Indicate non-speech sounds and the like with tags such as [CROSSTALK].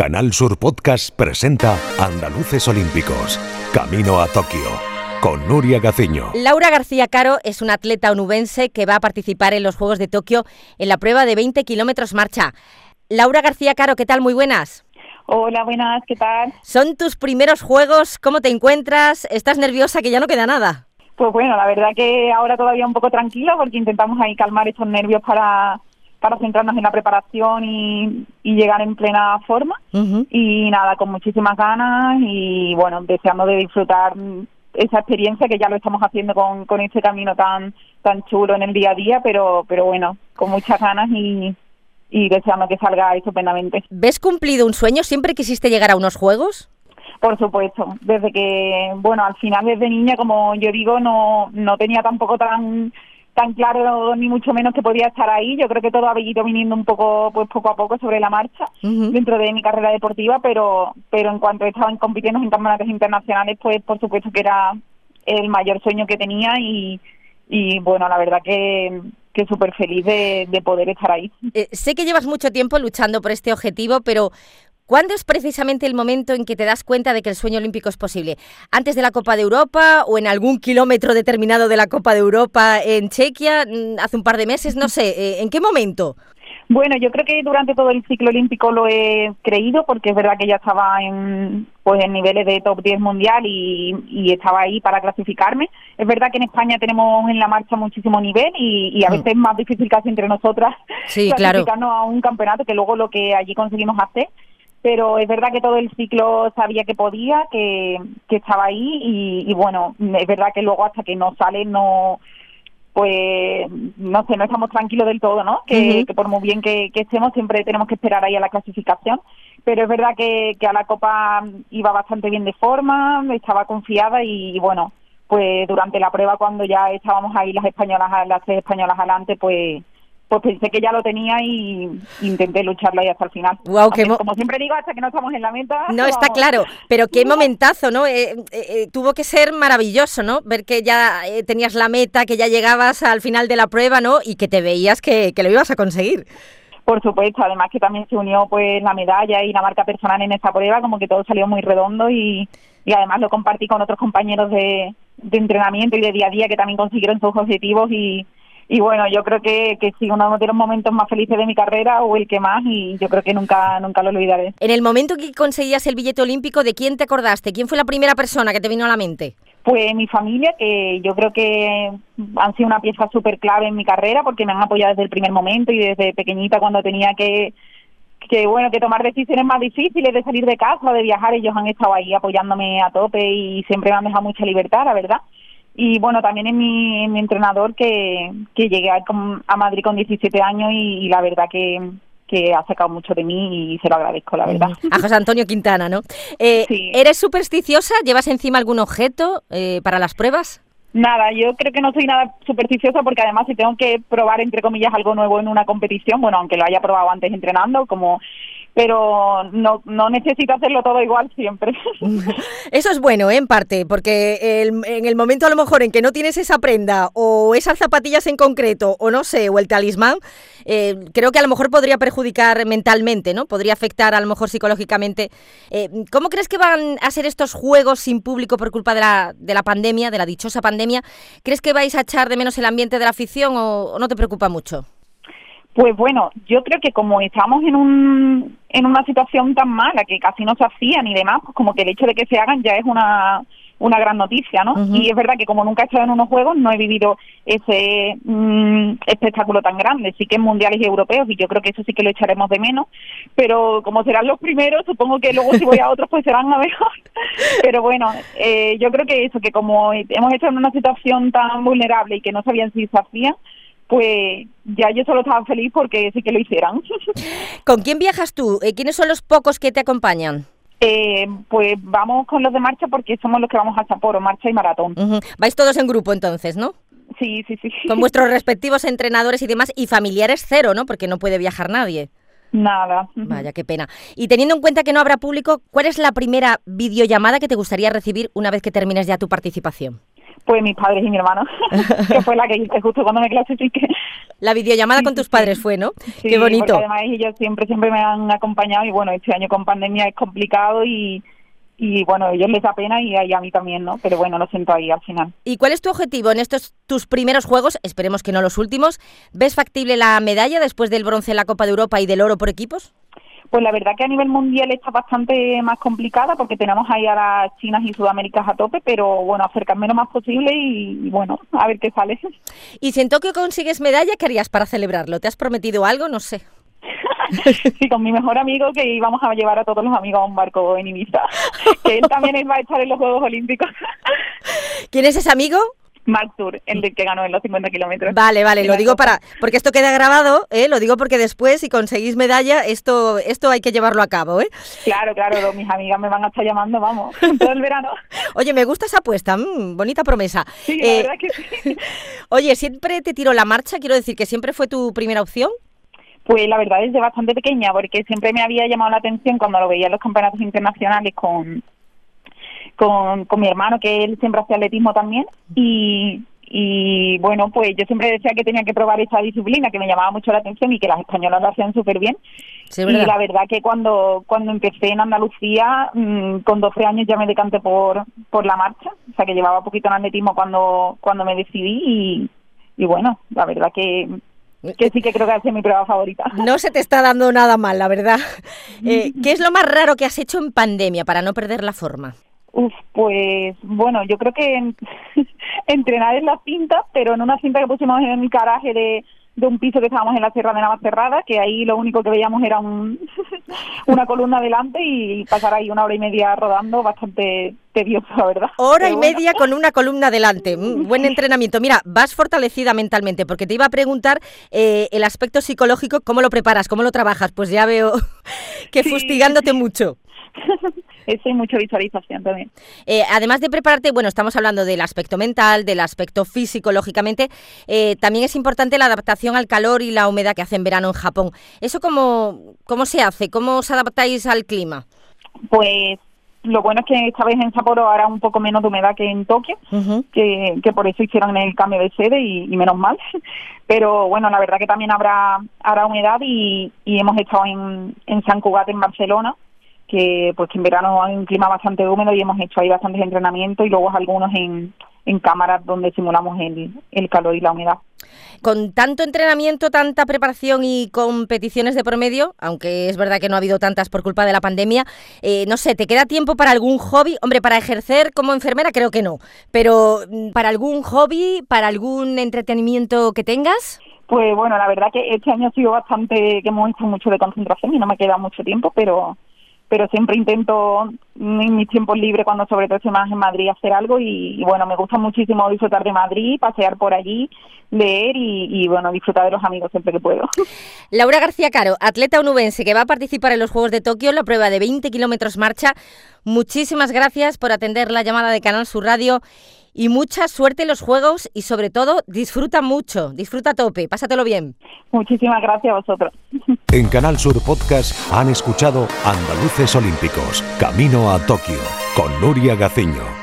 Canal Sur Podcast presenta Andaluces Olímpicos, Camino a Tokio, con Nuria Gaciño. Laura García Caro es una atleta onubense que va a participar en los Juegos de Tokio en la prueba de 20 kilómetros marcha. Laura García Caro, ¿qué tal? Muy buenas. Hola, buenas, ¿qué tal? Son tus primeros Juegos, ¿cómo te encuentras? ¿Estás nerviosa que ya no queda nada? Pues bueno, la verdad que ahora todavía un poco tranquila porque intentamos ahí calmar esos nervios para para centrarnos en la preparación y, llegar en plena forma. Y nada, con muchísimas ganas y bueno, deseando de disfrutar esa experiencia que ya lo estamos haciendo con, con este camino tan tan chulo en el día a día, pero pero bueno, con muchas ganas y, y deseando que salga estupendamente. ¿Ves cumplido un sueño? ¿Siempre quisiste llegar a unos Juegos? Por supuesto, desde que, bueno, al final desde niña, como yo digo, no, no tenía tampoco tan tan claro ni mucho menos que podía estar ahí. Yo creo que todo ha ido viniendo un poco, pues poco a poco sobre la marcha dentro de mi carrera deportiva, pero, pero en cuanto estaban compitiendo en campeonatos internacionales, pues por supuesto que era el mayor sueño que tenía y, y bueno, la verdad que, que súper feliz de, de, poder estar ahí. Eh, sé que llevas mucho tiempo luchando por este objetivo, pero ¿Cuándo es precisamente el momento en que te das cuenta de que el sueño olímpico es posible? ¿Antes de la Copa de Europa o en algún kilómetro determinado de la Copa de Europa en Chequia mm, hace un par de meses? No sé, eh, ¿en qué momento? Bueno, yo creo que durante todo el ciclo olímpico lo he creído porque es verdad que ya estaba en pues en niveles de top 10 mundial y, estaba ahí para clasificarme. Es verdad que en España tenemos en la marcha muchísimo nivel y, a mm. veces es más difícil casi entre nosotras sí, [LAUGHS] clasificarnos a un campeonato que luego lo que allí conseguimos hacer pero es verdad que todo el ciclo sabía que podía, que, que estaba ahí y, bueno, es verdad que luego hasta que no sale no pues no sé, no estamos tranquilos del todo, ¿no? Que, por muy bien que, estemos siempre tenemos que esperar ahí a la clasificación, pero es verdad que, que a la Copa iba bastante bien de forma, estaba confiada y, bueno, pues durante la prueba cuando ya estábamos ahí las españolas, las tres españolas adelante, pues pues pensé que ya lo tenía y intenté lucharlo ahí hasta el final. Wow, como siempre digo, hasta que no estamos en la meta. No, está claro, pero qué momentazo, ¿no? Eh, eh, eh, tuvo que ser maravilloso, ¿no? Ver que ya tenías la meta, que ya llegabas al final de la prueba, ¿no? Y que te veías que, que lo ibas a conseguir. Por supuesto, además que también se unió pues la medalla y la marca personal en esta prueba, como que todo salió muy redondo y, y además lo compartí con otros compañeros de, de entrenamiento y de día a día que también consiguieron sus objetivos y, y bueno, yo creo que, que sí, uno de los momentos más felices de mi carrera o el que más y yo creo que nunca, nunca lo olvidaré. En el momento que conseguías el billete olímpico, ¿de quién te acordaste? ¿Quién fue la primera persona que te vino a la mente? Pues mi familia, que yo creo que han sido una pieza súper clave en mi carrera porque me han apoyado desde el primer momento y desde pequeñita cuando tenía que que bueno que tomar decisiones más difíciles de salir de casa de viajar ellos han estado ahí apoyándome a tope y siempre me han dejado mucha libertad la verdad y bueno, también en mi, mi entrenador que, que llegué a, a Madrid con 17 años y, la verdad que, que ha sacado mucho de mí y se lo agradezco, la verdad. A José Antonio Quintana, ¿no? Eh, ¿Eres supersticiosa? ¿Llevas encima algún objeto eh, para las pruebas? Nada, yo creo que no soy nada supersticiosa porque además si tengo que probar, entre comillas, algo nuevo en una competición, bueno, aunque lo haya probado antes entrenando, como pero no, no necesito hacerlo todo igual siempre. [LAUGHS] Eso es bueno, ¿eh? en parte, porque en el momento a lo mejor en que no tienes esa prenda o esas zapatillas en concreto, o no sé, o el talismán, eh, creo que a lo mejor podría perjudicar mentalmente, ¿no? Podría afectar a lo mejor psicológicamente. Eh, ¿Cómo crees que van a ser estos juegos sin público por culpa de la, de la pandemia, de la dichosa pandemia? ¿Crees que vais a echar de menos el ambiente de la afición o no te preocupa mucho? Pues bueno, yo creo que como estamos en, un, en una situación tan mala que casi no se hacían y demás, pues como que el hecho de que se hagan ya es una, una gran noticia, ¿no? Y es verdad que como nunca he estado en unos juegos, no he vivido ese mm, espectáculo tan grande. Sí que en mundiales y europeos, y yo creo que eso sí que lo echaremos de menos, pero como serán los primeros, supongo que luego si voy a otros, pues serán a mejor. [LAUGHS] pero bueno, eh, yo creo que eso, que como hemos estado en una situación tan vulnerable y que no sabían si se hacían, pues ya yo solo estaba feliz porque sí que lo hicieran. [LAUGHS] ¿Con quién viajas tú? Eh, ¿Quiénes son los pocos que te acompañan? Eh, pues vamos con los de marcha porque somos los que vamos a Sapporo, marcha y maratón. Vais todos en grupo entonces, ¿no? Sí, sí, sí. Con [LAUGHS] vuestros respectivos entrenadores y demás, y familiares cero, ¿no? Porque no puede viajar nadie. Nada. Vaya, qué pena. Y teniendo en cuenta que no habrá público, ¿cuál es la primera videollamada que te gustaría recibir una vez que termines ya tu participación? Pues mis padres y mi hermano, [LAUGHS] que fue la que hice justo cuando me clasifiqué. La videollamada con tus padres fue, ¿no? Sí, Qué bonito. Además ellos siempre, siempre me han acompañado y bueno, este año con pandemia es complicado y, y bueno, a ellos les da pena y a mí también, ¿no? Pero bueno, lo siento ahí al final. ¿Y cuál es tu objetivo en estos tus primeros juegos? Esperemos que no los últimos. ¿Ves factible la medalla después del bronce en la Copa de Europa y del oro por equipos? Pues la verdad que a nivel mundial está bastante más complicada porque tenemos ahí a las chinas y sudaméricas a tope, pero bueno, acercarme lo más posible y, y bueno, a ver qué sale. Y si en Tokio consigues medalla, ¿qué harías para celebrarlo? ¿Te has prometido algo? No sé. [LAUGHS] sí, con mi mejor amigo que íbamos a llevar a todos los amigos a un barco en Ibiza, que él también va a estar en los Juegos Olímpicos. ¿Quién es ese amigo? Mark Tour, el que ganó en los 50 kilómetros. Vale, vale, lo digo para, porque esto queda grabado, ¿eh? lo digo porque después si conseguís medalla, esto, esto hay que llevarlo a cabo, ¿eh? Claro, claro, mis amigas me van a estar llamando, vamos, [LAUGHS] todo el verano. [LAUGHS] Oye, me gusta esa apuesta, mmm, bonita promesa. Sí, la eh, verdad que sí. [LAUGHS] Oye, ¿siempre te tiró la marcha? Quiero decir que siempre fue tu primera opción. Pues la verdad es de bastante pequeña, porque siempre me había llamado la atención cuando lo veía en los campeonatos internacionales con, con, con mi hermano, que él siempre hacía atletismo también, y, y bueno, pues yo siempre decía que tenía que probar esa disciplina, que me llamaba mucho la atención y que las españolas lo hacían súper bien. Sí, y la verdad que cuando cuando empecé en Andalucía, mmm, con 12 años ya me decanté por por la marcha, o sea que llevaba poquito en atletismo cuando cuando me decidí y, y bueno, la verdad que que sí que creo que ha sido mi prueba favorita. [LAUGHS] No se te está dando nada mal, la verdad. Eh, [LAUGHS] ¿Qué es lo más raro que has hecho en pandemia para no perder la forma? Uf, pues bueno, yo creo que en, [LAUGHS] entrenar en la cinta, pero en una cinta que pusimos en el garaje de, de un piso que estábamos en la Sierra de Navacerrada, que ahí lo único que veíamos era un, [LAUGHS] una columna delante y pasar ahí una hora y media rodando, bastante tedioso, la verdad. Hora Pero y bueno. media con una columna delante. Mm, [LAUGHS] Buen entrenamiento. Mira, vas fortalecida mentalmente, porque te iba a preguntar eh, el aspecto psicológico, ¿cómo lo preparas? ¿Cómo lo trabajas? Pues ya veo que Sí. fustigándote mucho. Eso y mucha visualización también. Eh, además de prepararte, bueno, estamos hablando del aspecto mental, del aspecto físico, lógicamente, eh, también es importante la adaptación al calor y la humedad que hace en verano en Japón. ¿Eso cómo, cómo se hace? ¿Cómo os adaptáis al clima? Pues lo bueno es que esta vez en Sapporo hará un poco menos de humedad que en Tokio, Ujú. que, que por eso hicieron el cambio de sede y, y menos mal. [LAUGHS] Pero bueno, la verdad que también habrá, habrá humedad y, y hemos estado en, en San Cugat, en Barcelona, que pues que en verano hay un clima bastante húmedo y hemos hecho ahí bastantes entrenamientos y luego algunos en, en cámaras donde simulamos el, el calor y la humedad. Con tanto entrenamiento, tanta preparación y competiciones de promedio, aunque es verdad que no ha habido tantas por culpa de la pandemia, eh, no sé, ¿te queda tiempo para algún hobby? Hombre, para ejercer como enfermera creo que no, pero mm, para algún hobby, para algún entretenimiento que tengas. Pues bueno, la verdad que este año ha sido bastante, que hemos hecho mucho de concentración y no me queda mucho tiempo, pero pero siempre intento en mis tiempos libres, cuando sobre todo estoy más en Madrid, hacer algo y, bueno, me gusta muchísimo disfrutar de Madrid, pasear por allí, leer y, bueno, disfrutar de los amigos siempre que puedo. [LAUGHS] Laura García Caro, atleta onubense que va a participar en los Juegos de Tokio la prueba de 20 kilómetros marcha. Muchísimas gracias por atender la llamada de Canal Sur Radio y mucha suerte en los Juegos y sobre todo disfruta mucho, disfruta a tope, pásatelo bien. Muchísimas gracias a vosotros. [LAUGHS] En Canal Sur Podcast han escuchado Andaluces Olímpicos, Camino a Tokio, con Nuria Gaciño.